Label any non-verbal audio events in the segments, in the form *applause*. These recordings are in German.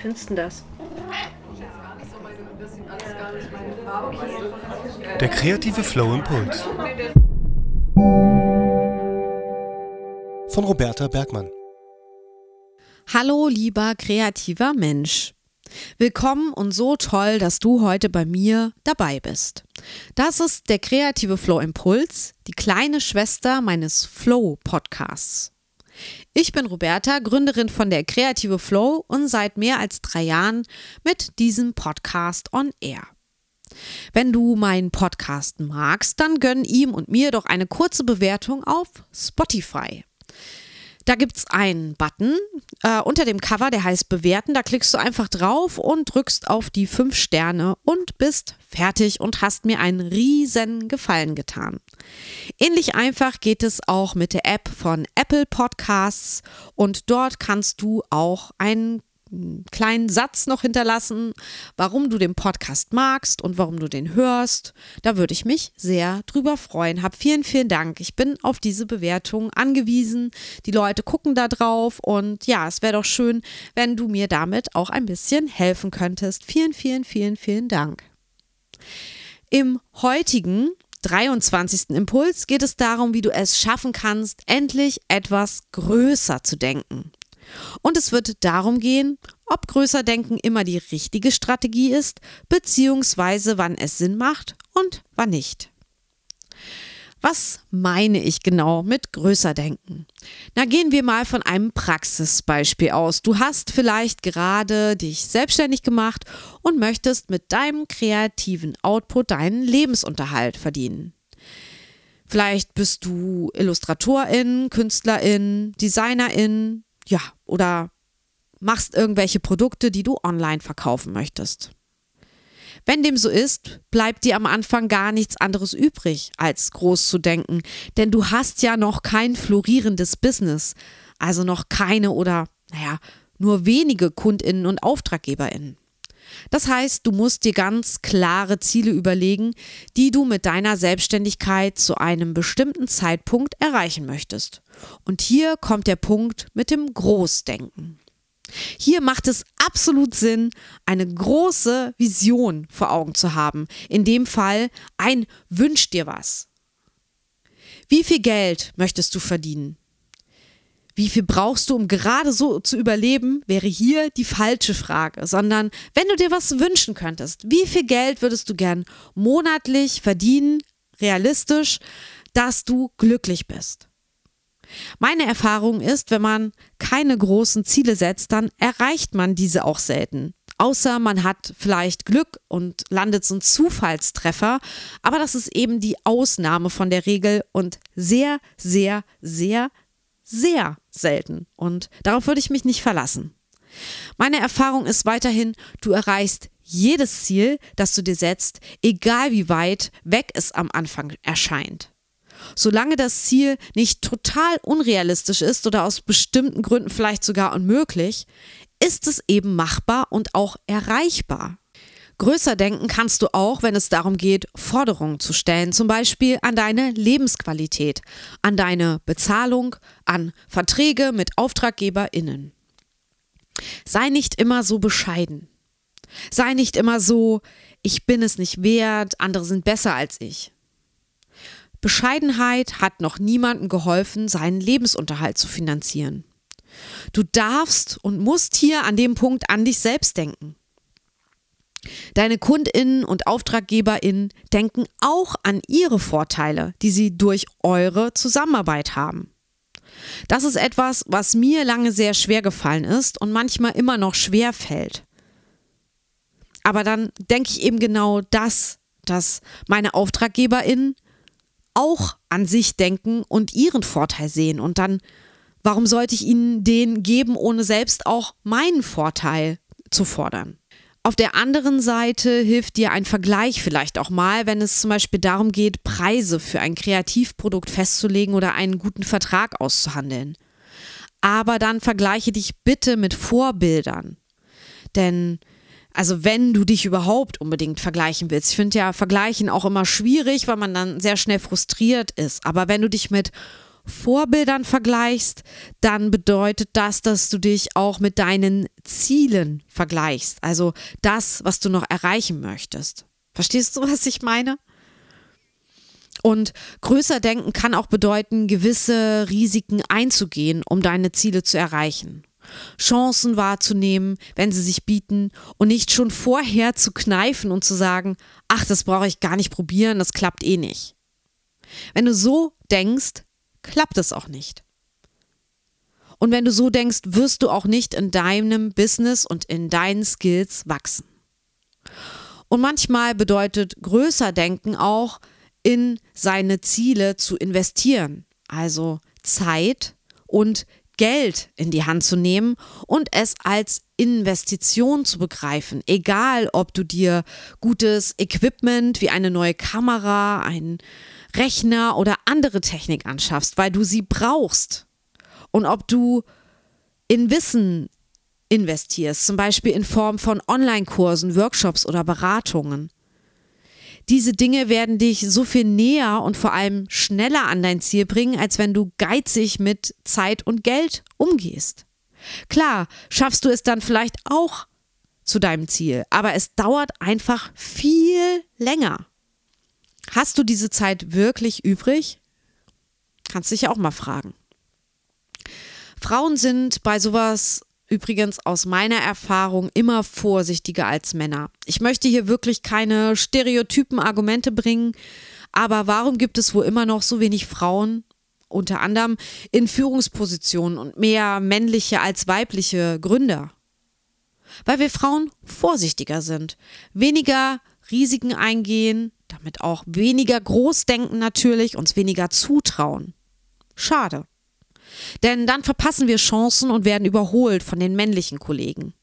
findest du das? Der kreative Flow Impuls. Von Roberta Bergmann. Hallo, lieber kreativer Mensch. Willkommen und so toll, dass du heute bei mir dabei bist. Das ist der kreative Flow Impuls, die kleine Schwester meines Flow Podcasts. Ich bin Roberta, Gründerin von der Kreative Flow und seit mehr als drei Jahren mit diesem Podcast on Air. Wenn du meinen Podcast magst, dann gönn ihm und mir doch eine kurze Bewertung auf Spotify. Da gibt es einen Button äh, unter dem Cover, der heißt Bewerten. Da klickst du einfach drauf und drückst auf die fünf Sterne und bist fertig und hast mir einen riesen Gefallen getan. Ähnlich einfach geht es auch mit der App von Apple Podcasts und dort kannst du auch einen kleinen Satz noch hinterlassen, warum du den Podcast magst und warum du den hörst. Da würde ich mich sehr drüber freuen. Hab vielen, vielen Dank. Ich bin auf diese Bewertung angewiesen. Die Leute gucken da drauf und ja, es wäre doch schön, wenn du mir damit auch ein bisschen helfen könntest. Vielen, vielen, vielen, vielen Dank. Im heutigen 23. Impuls geht es darum, wie du es schaffen kannst, endlich etwas größer zu denken. Und es wird darum gehen, ob größer denken immer die richtige Strategie ist, beziehungsweise wann es Sinn macht und wann nicht. Was meine ich genau mit größer denken? Na gehen wir mal von einem Praxisbeispiel aus. Du hast vielleicht gerade dich selbstständig gemacht und möchtest mit deinem kreativen Output deinen Lebensunterhalt verdienen. Vielleicht bist du Illustratorin, Künstlerin, Designerin, ja, oder machst irgendwelche Produkte, die du online verkaufen möchtest. Wenn dem so ist, bleibt dir am Anfang gar nichts anderes übrig, als groß zu denken, denn du hast ja noch kein florierendes Business, also noch keine oder, naja, nur wenige Kundinnen und Auftraggeberinnen. Das heißt, du musst dir ganz klare Ziele überlegen, die du mit deiner Selbstständigkeit zu einem bestimmten Zeitpunkt erreichen möchtest. Und hier kommt der Punkt mit dem Großdenken. Hier macht es absolut Sinn, eine große Vision vor Augen zu haben. In dem Fall ein Wünsch dir was. Wie viel Geld möchtest du verdienen? Wie viel brauchst du, um gerade so zu überleben, wäre hier die falsche Frage, sondern wenn du dir was wünschen könntest, wie viel Geld würdest du gern monatlich verdienen, realistisch, dass du glücklich bist? Meine Erfahrung ist, wenn man keine großen Ziele setzt, dann erreicht man diese auch selten. Außer man hat vielleicht Glück und landet so ein Zufallstreffer, aber das ist eben die Ausnahme von der Regel und sehr, sehr, sehr, sehr selten. Und darauf würde ich mich nicht verlassen. Meine Erfahrung ist weiterhin, du erreichst jedes Ziel, das du dir setzt, egal wie weit weg es am Anfang erscheint. Solange das Ziel nicht total unrealistisch ist oder aus bestimmten Gründen vielleicht sogar unmöglich, ist es eben machbar und auch erreichbar. Größer denken kannst du auch, wenn es darum geht, Forderungen zu stellen, zum Beispiel an deine Lebensqualität, an deine Bezahlung, an Verträge mit AuftraggeberInnen. Sei nicht immer so bescheiden. Sei nicht immer so, ich bin es nicht wert, andere sind besser als ich. Bescheidenheit hat noch niemandem geholfen, seinen Lebensunterhalt zu finanzieren. Du darfst und musst hier an dem Punkt an dich selbst denken. Deine Kundinnen und Auftraggeberinnen denken auch an ihre Vorteile, die sie durch eure Zusammenarbeit haben. Das ist etwas, was mir lange sehr schwer gefallen ist und manchmal immer noch schwer fällt. Aber dann denke ich eben genau das, dass meine Auftraggeberinnen auch an sich denken und ihren Vorteil sehen. Und dann, warum sollte ich ihnen den geben, ohne selbst auch meinen Vorteil zu fordern? Auf der anderen Seite hilft dir ein Vergleich vielleicht auch mal, wenn es zum Beispiel darum geht, Preise für ein Kreativprodukt festzulegen oder einen guten Vertrag auszuhandeln. Aber dann vergleiche dich bitte mit Vorbildern. Denn also wenn du dich überhaupt unbedingt vergleichen willst. Ich finde ja Vergleichen auch immer schwierig, weil man dann sehr schnell frustriert ist. Aber wenn du dich mit Vorbildern vergleichst, dann bedeutet das, dass du dich auch mit deinen Zielen vergleichst, also das, was du noch erreichen möchtest. Verstehst du, *laughs* was ich meine? Und größer denken kann auch bedeuten, gewisse Risiken einzugehen, um deine Ziele zu erreichen. Chancen wahrzunehmen, wenn sie sich bieten und nicht schon vorher zu kneifen und zu sagen, ach, das brauche ich gar nicht probieren, das klappt eh nicht. Wenn du so denkst, klappt es auch nicht. Und wenn du so denkst, wirst du auch nicht in deinem Business und in deinen Skills wachsen. Und manchmal bedeutet größer denken auch, in seine Ziele zu investieren, also Zeit und Geld in die Hand zu nehmen und es als Investition zu begreifen. Egal, ob du dir gutes Equipment wie eine neue Kamera, einen Rechner oder andere Technik anschaffst, weil du sie brauchst. Und ob du in Wissen investierst, zum Beispiel in Form von Online-Kursen, Workshops oder Beratungen. Diese Dinge werden dich so viel näher und vor allem schneller an dein Ziel bringen, als wenn du geizig mit Zeit und Geld umgehst. Klar, schaffst du es dann vielleicht auch zu deinem Ziel, aber es dauert einfach viel länger. Hast du diese Zeit wirklich übrig? Kannst dich ja auch mal fragen. Frauen sind bei sowas übrigens aus meiner Erfahrung immer vorsichtiger als Männer. Ich möchte hier wirklich keine stereotypen Argumente bringen, aber warum gibt es wohl immer noch so wenig Frauen, unter anderem in Führungspositionen und mehr männliche als weibliche Gründer? Weil wir Frauen vorsichtiger sind, weniger Risiken eingehen, damit auch weniger groß denken natürlich, uns weniger zutrauen. Schade. Denn dann verpassen wir Chancen und werden überholt von den männlichen Kollegen.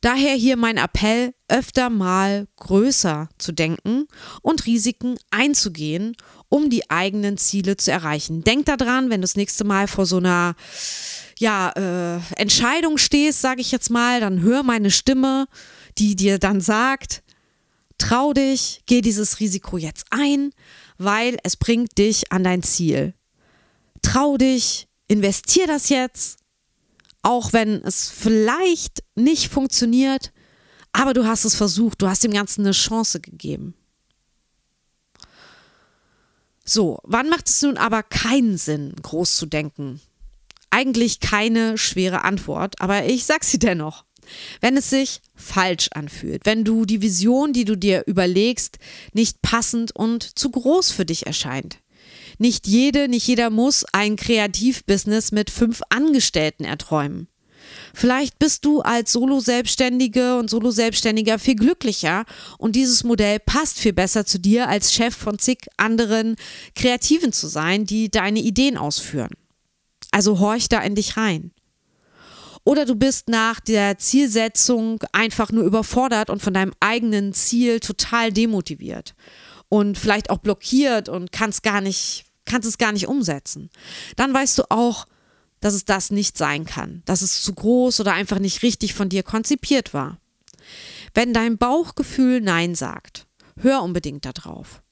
Daher hier mein Appell, öfter mal größer zu denken und Risiken einzugehen, um die eigenen Ziele zu erreichen. Denk daran, wenn du das nächste Mal vor so einer ja, äh, Entscheidung stehst, sage ich jetzt mal, dann hör meine Stimme, die dir dann sagt, trau dich, geh dieses Risiko jetzt ein, weil es bringt dich an dein Ziel. Trau dich, investier das jetzt, auch wenn es vielleicht nicht funktioniert, aber du hast es versucht, du hast dem Ganzen eine Chance gegeben. So, wann macht es nun aber keinen Sinn, groß zu denken? Eigentlich keine schwere Antwort, aber ich sag sie dennoch. Wenn es sich falsch anfühlt, wenn du die Vision, die du dir überlegst, nicht passend und zu groß für dich erscheint, nicht jede, nicht jeder muss ein Kreativbusiness mit fünf Angestellten erträumen. Vielleicht bist du als Solo-Selbstständige und Solo-Selbstständiger viel glücklicher und dieses Modell passt viel besser zu dir, als Chef von zig anderen Kreativen zu sein, die deine Ideen ausführen. Also horch da in dich rein. Oder du bist nach der Zielsetzung einfach nur überfordert und von deinem eigenen Ziel total demotiviert und vielleicht auch blockiert und kannst gar nicht kannst es gar nicht umsetzen. Dann weißt du auch, dass es das nicht sein kann, dass es zu groß oder einfach nicht richtig von dir konzipiert war. Wenn dein Bauchgefühl Nein sagt, hör unbedingt darauf.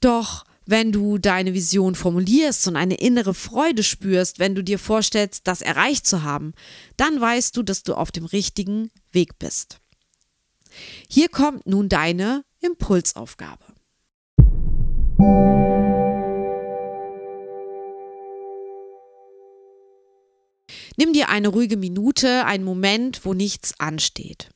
Doch wenn du deine Vision formulierst und eine innere Freude spürst, wenn du dir vorstellst, das erreicht zu haben, dann weißt du, dass du auf dem richtigen Weg bist. Hier kommt nun deine Impulsaufgabe. Nimm dir eine ruhige Minute, einen Moment, wo nichts ansteht.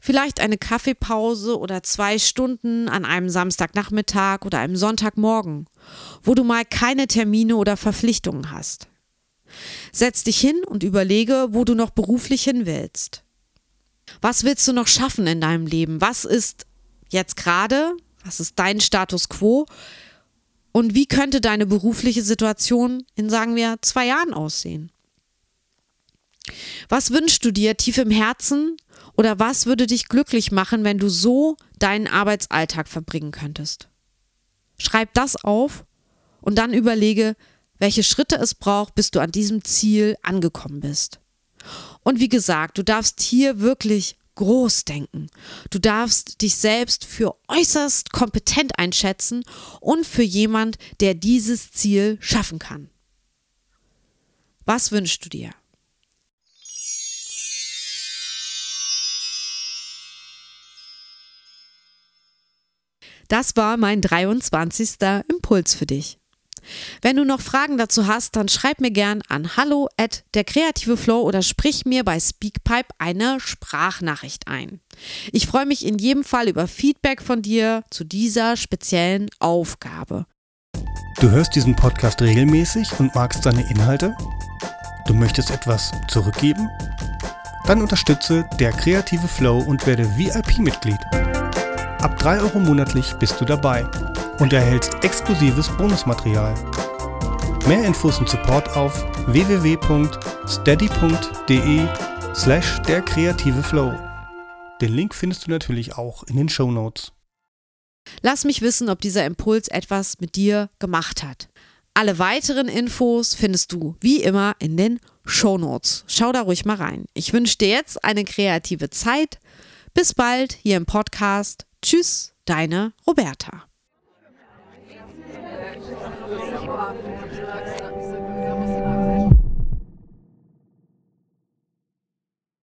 Vielleicht eine Kaffeepause oder zwei Stunden an einem Samstagnachmittag oder einem Sonntagmorgen, wo du mal keine Termine oder Verpflichtungen hast. Setz dich hin und überlege, wo du noch beruflich hin willst. Was willst du noch schaffen in deinem Leben? Was ist jetzt gerade? Was ist dein Status quo? Und wie könnte deine berufliche Situation in, sagen wir, zwei Jahren aussehen? Was wünschst du dir tief im Herzen oder was würde dich glücklich machen, wenn du so deinen Arbeitsalltag verbringen könntest? Schreib das auf und dann überlege, welche Schritte es braucht, bis du an diesem Ziel angekommen bist. Und wie gesagt, du darfst hier wirklich groß denken. Du darfst dich selbst für äußerst kompetent einschätzen und für jemand, der dieses Ziel schaffen kann. Was wünschst du dir? Das war mein 23. Impuls für dich. Wenn du noch Fragen dazu hast, dann schreib mir gern an hallo at der kreative Flow oder sprich mir bei Speakpipe eine Sprachnachricht ein. Ich freue mich in jedem Fall über Feedback von dir zu dieser speziellen Aufgabe. Du hörst diesen Podcast regelmäßig und magst seine Inhalte? Du möchtest etwas zurückgeben? Dann unterstütze der kreative Flow und werde VIP-Mitglied. Ab 3 Euro monatlich bist du dabei und erhältst exklusives Bonusmaterial. Mehr Infos und Support auf www.steady.de slash der kreative Flow. Den Link findest du natürlich auch in den Show Notes. Lass mich wissen, ob dieser Impuls etwas mit dir gemacht hat. Alle weiteren Infos findest du wie immer in den Show Notes. Schau da ruhig mal rein. Ich wünsche dir jetzt eine kreative Zeit. Bis bald hier im Podcast. Tschüss, deine Roberta.